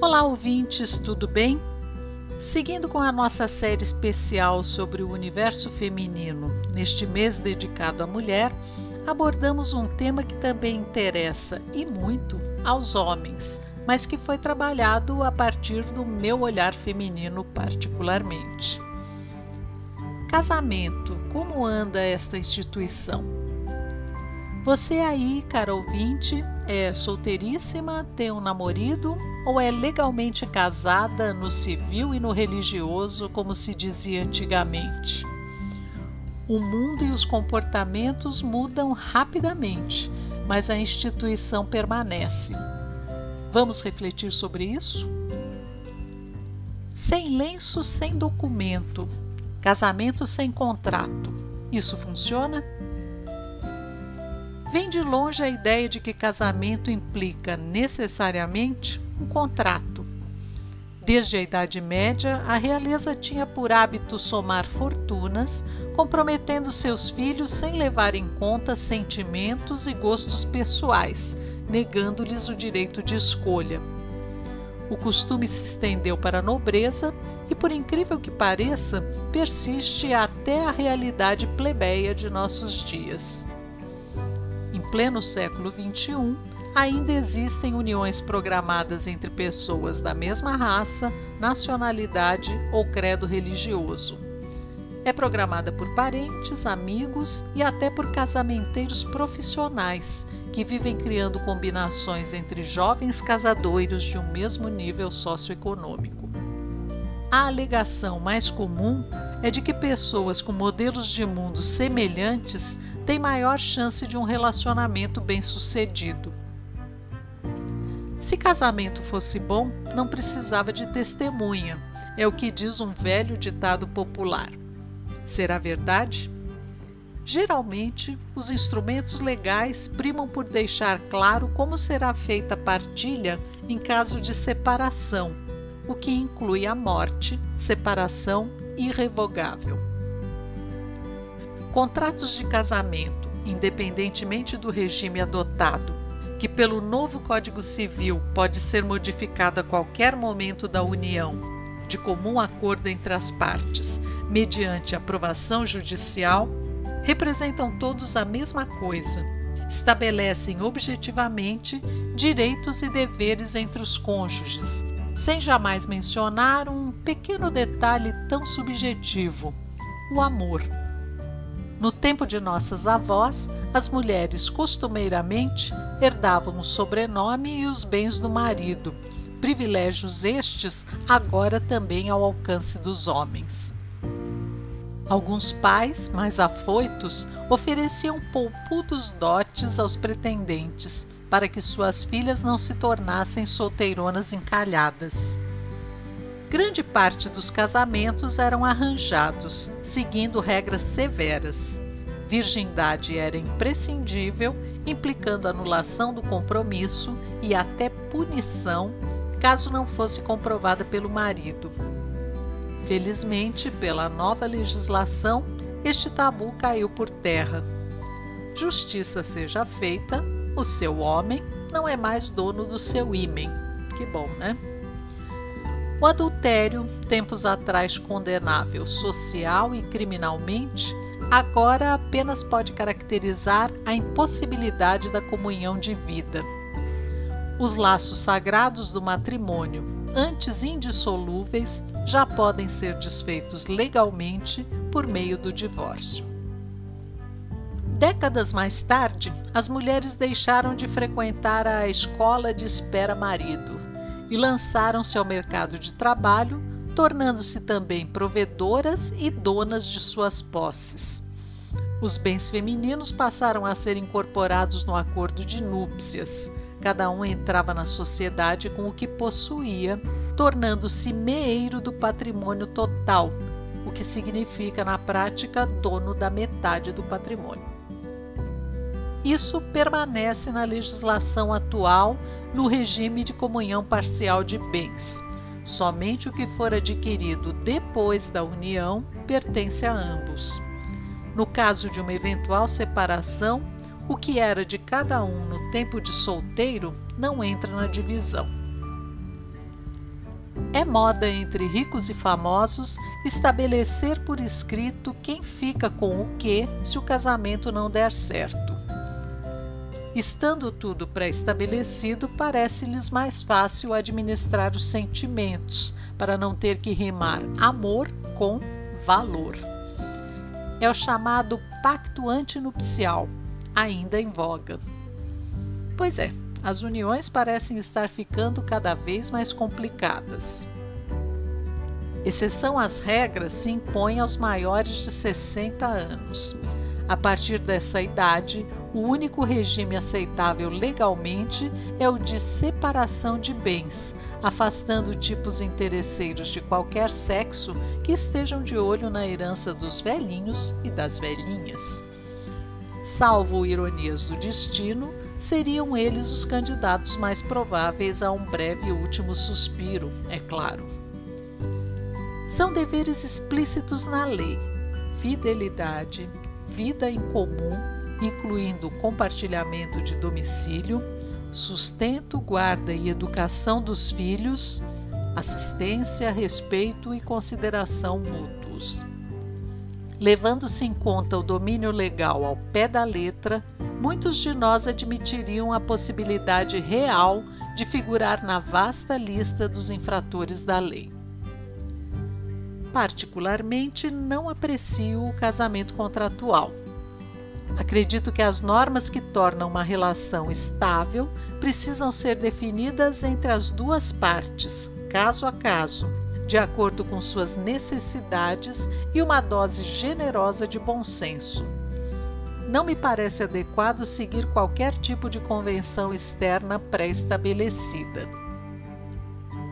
Olá, ouvintes, tudo bem? Seguindo com a nossa série especial sobre o universo feminino, neste mês dedicado à mulher, abordamos um tema que também interessa e muito aos homens, mas que foi trabalhado a partir do meu olhar feminino, particularmente. Casamento, como anda esta instituição? Você aí, cara ouvinte, é solteiríssima, tem um namorado ou é legalmente casada no civil e no religioso, como se dizia antigamente? O mundo e os comportamentos mudam rapidamente, mas a instituição permanece. Vamos refletir sobre isso? Sem lenço, sem documento, casamento sem contrato. Isso funciona? Vem de longe a ideia de que casamento implica necessariamente um contrato. Desde a Idade Média, a realeza tinha por hábito somar fortunas, comprometendo seus filhos sem levar em conta sentimentos e gostos pessoais, negando-lhes o direito de escolha. O costume se estendeu para a nobreza e, por incrível que pareça, persiste até a realidade plebeia de nossos dias pleno século XXI, ainda existem uniões programadas entre pessoas da mesma raça, nacionalidade ou credo religioso. É programada por parentes, amigos e até por casamenteiros profissionais que vivem criando combinações entre jovens casadouros de um mesmo nível socioeconômico. A alegação mais comum é de que pessoas com modelos de mundo semelhantes tem maior chance de um relacionamento bem-sucedido. Se casamento fosse bom, não precisava de testemunha, é o que diz um velho ditado popular. Será verdade? Geralmente, os instrumentos legais primam por deixar claro como será feita a partilha em caso de separação, o que inclui a morte, separação irrevogável. Contratos de casamento, independentemente do regime adotado, que pelo novo Código Civil pode ser modificado a qualquer momento da união, de comum acordo entre as partes, mediante aprovação judicial, representam todos a mesma coisa. Estabelecem objetivamente direitos e deveres entre os cônjuges, sem jamais mencionar um pequeno detalhe tão subjetivo: o amor. No tempo de nossas avós, as mulheres costumeiramente herdavam o sobrenome e os bens do marido, privilégios estes agora também ao alcance dos homens. Alguns pais, mais afoitos, ofereciam poupudos dotes aos pretendentes para que suas filhas não se tornassem solteironas encalhadas. Grande parte dos casamentos eram arranjados, seguindo regras severas. Virgindade era imprescindível, implicando anulação do compromisso e até punição caso não fosse comprovada pelo marido. Felizmente, pela nova legislação, este tabu caiu por terra. Justiça seja feita, o seu homem não é mais dono do seu ímen. Que bom, né? O adultério, tempos atrás condenável social e criminalmente, agora apenas pode caracterizar a impossibilidade da comunhão de vida. Os laços sagrados do matrimônio, antes indissolúveis, já podem ser desfeitos legalmente por meio do divórcio. Décadas mais tarde, as mulheres deixaram de frequentar a escola de espera marido e lançaram-se ao mercado de trabalho, tornando-se também provedoras e donas de suas posses. Os bens femininos passaram a ser incorporados no acordo de núpcias. Cada um entrava na sociedade com o que possuía tornando-se meeiro do patrimônio total, o que significa, na prática, dono da metade do patrimônio. Isso permanece na legislação atual no regime de comunhão parcial de bens. Somente o que for adquirido depois da união pertence a ambos. No caso de uma eventual separação, o que era de cada um no tempo de solteiro não entra na divisão. É moda entre ricos e famosos estabelecer por escrito quem fica com o que se o casamento não der certo. Estando tudo pré-estabelecido, parece-lhes mais fácil administrar os sentimentos, para não ter que rimar amor com valor. É o chamado pacto antinupcial, ainda em voga. Pois é, as uniões parecem estar ficando cada vez mais complicadas. Exceção às regras se impõe aos maiores de 60 anos. A partir dessa idade, o único regime aceitável legalmente é o de separação de bens, afastando tipos interesseiros de qualquer sexo que estejam de olho na herança dos velhinhos e das velhinhas. Salvo ironias do destino, seriam eles os candidatos mais prováveis a um breve último suspiro, é claro. São deveres explícitos na lei: fidelidade, vida em comum, incluindo compartilhamento de domicílio, sustento, guarda e educação dos filhos, assistência, respeito e consideração mútuos. Levando-se em conta o domínio legal ao pé da letra, muitos de nós admitiriam a possibilidade real de figurar na vasta lista dos infratores da lei. Particularmente, não aprecio o casamento contratual. Acredito que as normas que tornam uma relação estável precisam ser definidas entre as duas partes, caso a caso, de acordo com suas necessidades e uma dose generosa de bom senso. Não me parece adequado seguir qualquer tipo de convenção externa pré-estabelecida.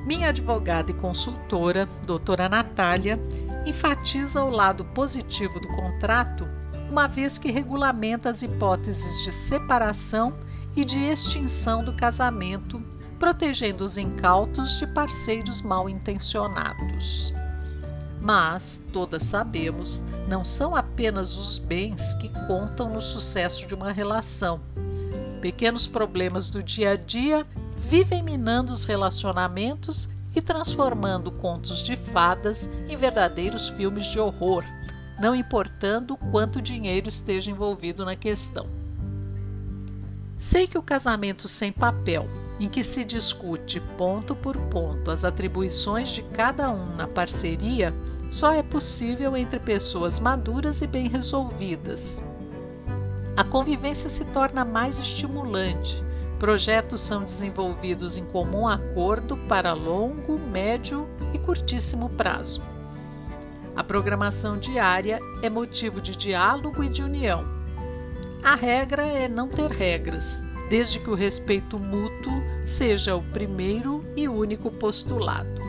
Minha advogada e consultora, doutora Natália, enfatiza o lado positivo do contrato, uma vez que regulamenta as hipóteses de separação e de extinção do casamento protegendo os incautos de parceiros mal intencionados. Mas, todas sabemos, não são apenas os bens que contam no sucesso de uma relação. Pequenos problemas do dia a dia vivem minando os relacionamentos e transformando contos de fadas em verdadeiros filmes de horror, não importando quanto dinheiro esteja envolvido na questão. Sei que o casamento sem papel, em que se discute ponto por ponto as atribuições de cada um na parceria, só é possível entre pessoas maduras e bem resolvidas. A convivência se torna mais estimulante. Projetos são desenvolvidos em comum acordo para longo, médio e curtíssimo prazo. A programação diária é motivo de diálogo e de união a regra é não ter regras, desde que o respeito mútuo seja o primeiro e único postulado.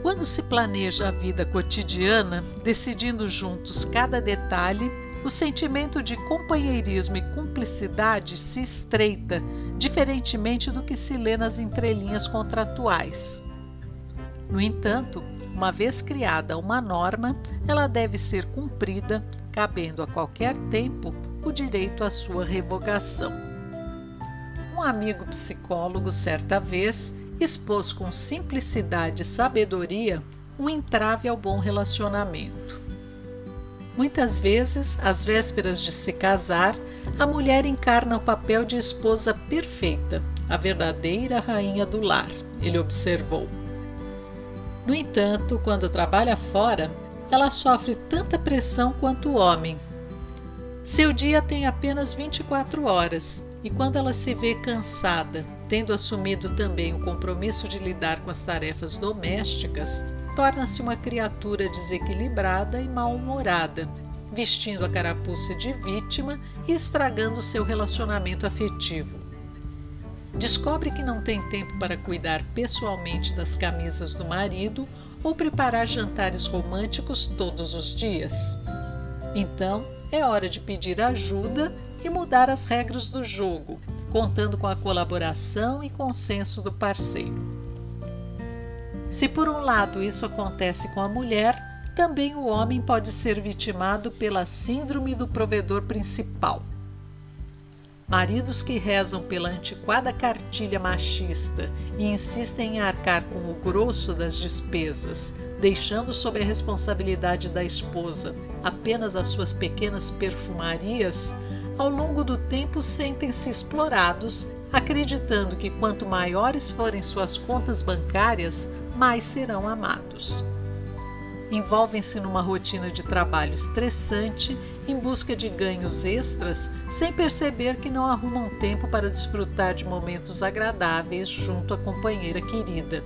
Quando se planeja a vida cotidiana, decidindo juntos cada detalhe, o sentimento de companheirismo e cumplicidade se estreita, diferentemente do que se lê nas entrelinhas contratuais. No entanto, uma vez criada uma norma, ela deve ser cumprida, cabendo a qualquer tempo o direito à sua revogação. Um amigo psicólogo, certa vez, expôs com simplicidade e sabedoria um entrave ao bom relacionamento. Muitas vezes, às vésperas de se casar, a mulher encarna o papel de esposa perfeita, a verdadeira rainha do lar, ele observou. No entanto, quando trabalha fora, ela sofre tanta pressão quanto o homem, seu dia tem apenas 24 horas e quando ela se vê cansada, tendo assumido também o compromisso de lidar com as tarefas domésticas, torna-se uma criatura desequilibrada e mal-humorada, vestindo a carapuça de vítima e estragando seu relacionamento afetivo. Descobre que não tem tempo para cuidar pessoalmente das camisas do marido ou preparar jantares românticos todos os dias. Então, é hora de pedir ajuda e mudar as regras do jogo, contando com a colaboração e consenso do parceiro. Se por um lado isso acontece com a mulher, também o homem pode ser vitimado pela síndrome do provedor principal. Maridos que rezam pela antiquada cartilha machista e insistem em arcar com o grosso das despesas, deixando sob a responsabilidade da esposa apenas as suas pequenas perfumarias, ao longo do tempo sentem-se explorados, acreditando que quanto maiores forem suas contas bancárias, mais serão amados. Envolvem-se numa rotina de trabalho estressante em busca de ganhos extras, sem perceber que não arrumam tempo para desfrutar de momentos agradáveis junto à companheira querida.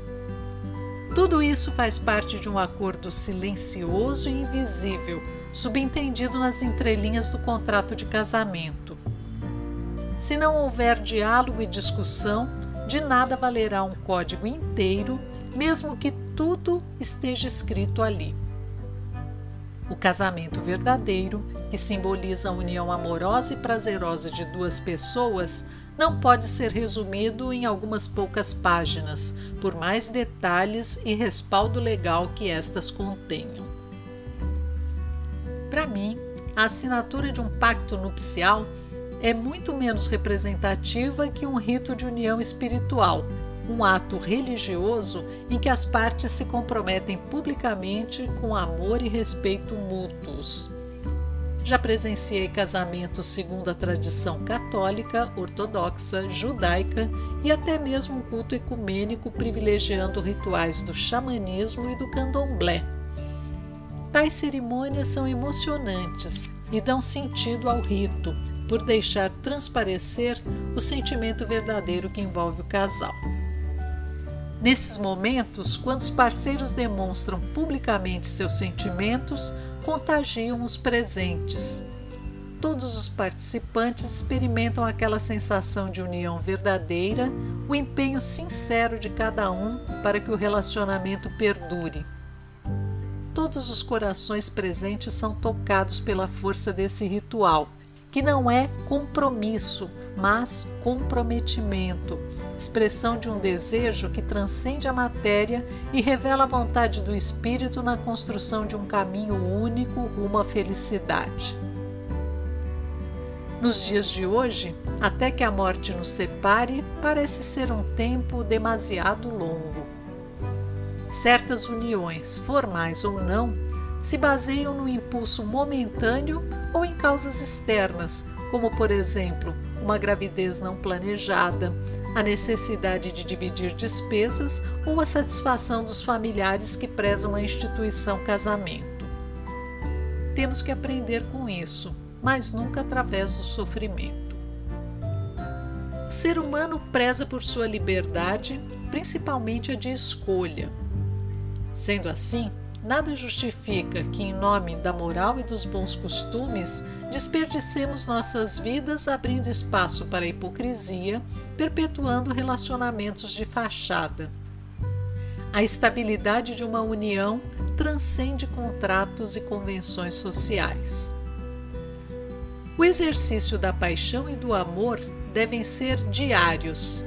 Tudo isso faz parte de um acordo silencioso e invisível, subentendido nas entrelinhas do contrato de casamento. Se não houver diálogo e discussão, de nada valerá um código inteiro mesmo que tudo esteja escrito ali. O casamento verdadeiro, que simboliza a união amorosa e prazerosa de duas pessoas, não pode ser resumido em algumas poucas páginas, por mais detalhes e respaldo legal que estas contenham. Para mim, a assinatura de um pacto nupcial é muito menos representativa que um rito de união espiritual um ato religioso em que as partes se comprometem publicamente com amor e respeito mútuos. Já presenciei casamentos segundo a tradição católica, ortodoxa, judaica e até mesmo um culto ecumênico privilegiando rituais do xamanismo e do candomblé. Tais cerimônias são emocionantes e dão sentido ao rito, por deixar transparecer o sentimento verdadeiro que envolve o casal. Nesses momentos, quando os parceiros demonstram publicamente seus sentimentos, contagiam os presentes. Todos os participantes experimentam aquela sensação de união verdadeira, o empenho sincero de cada um para que o relacionamento perdure. Todos os corações presentes são tocados pela força desse ritual, que não é compromisso, mas comprometimento expressão de um desejo que transcende a matéria e revela a vontade do espírito na construção de um caminho único rumo à felicidade. Nos dias de hoje, até que a morte nos separe, parece ser um tempo demasiado longo. Certas uniões, formais ou não, se baseiam no impulso momentâneo ou em causas externas, como, por exemplo, uma gravidez não planejada, a necessidade de dividir despesas ou a satisfação dos familiares que prezam a instituição casamento. Temos que aprender com isso, mas nunca através do sofrimento. O ser humano preza por sua liberdade, principalmente a de escolha. Sendo assim, nada justifica que, em nome da moral e dos bons costumes, desperdicemos nossas vidas abrindo espaço para a hipocrisia, perpetuando relacionamentos de fachada. A estabilidade de uma união transcende contratos e convenções sociais. O exercício da paixão e do amor devem ser diários.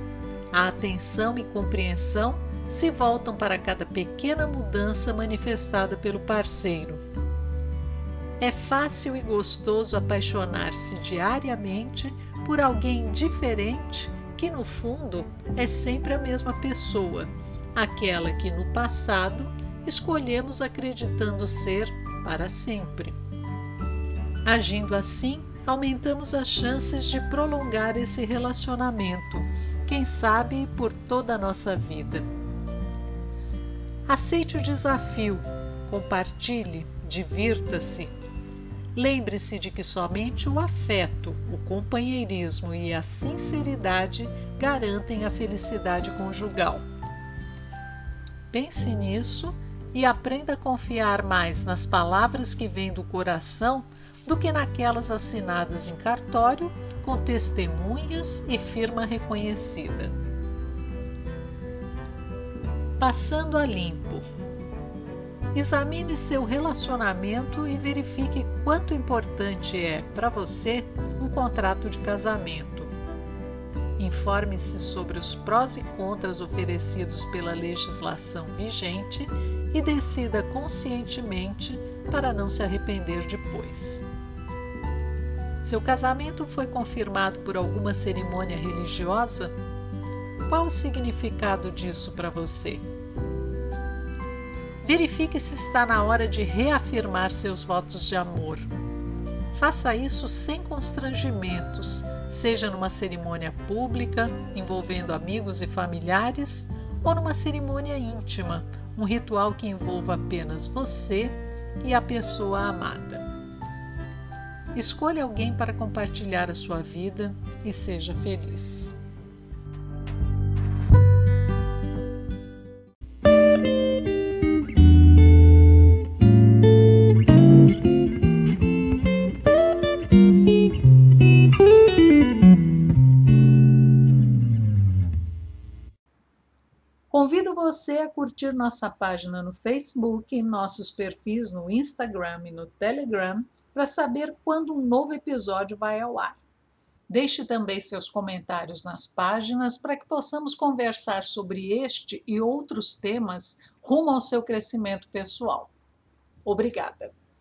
A atenção e compreensão se voltam para cada pequena mudança manifestada pelo parceiro é fácil e gostoso apaixonar-se diariamente por alguém diferente que, no fundo, é sempre a mesma pessoa, aquela que no passado escolhemos acreditando ser para sempre. Agindo assim, aumentamos as chances de prolongar esse relacionamento, quem sabe por toda a nossa vida. Aceite o desafio, compartilhe, divirta-se Lembre-se de que somente o afeto, o companheirismo e a sinceridade garantem a felicidade conjugal. Pense nisso e aprenda a confiar mais nas palavras que vêm do coração do que naquelas assinadas em cartório com testemunhas e firma reconhecida. Passando a limpo. Examine seu relacionamento e verifique quanto importante é para você um contrato de casamento. Informe-se sobre os prós e contras oferecidos pela legislação vigente e decida conscientemente para não se arrepender depois. Seu casamento foi confirmado por alguma cerimônia religiosa? Qual o significado disso para você? Verifique se está na hora de reafirmar seus votos de amor. Faça isso sem constrangimentos, seja numa cerimônia pública envolvendo amigos e familiares ou numa cerimônia íntima, um ritual que envolva apenas você e a pessoa amada. Escolha alguém para compartilhar a sua vida e seja feliz. Você a curtir nossa página no Facebook e nossos perfis no Instagram e no Telegram para saber quando um novo episódio vai ao ar. Deixe também seus comentários nas páginas para que possamos conversar sobre este e outros temas rumo ao seu crescimento pessoal. Obrigada!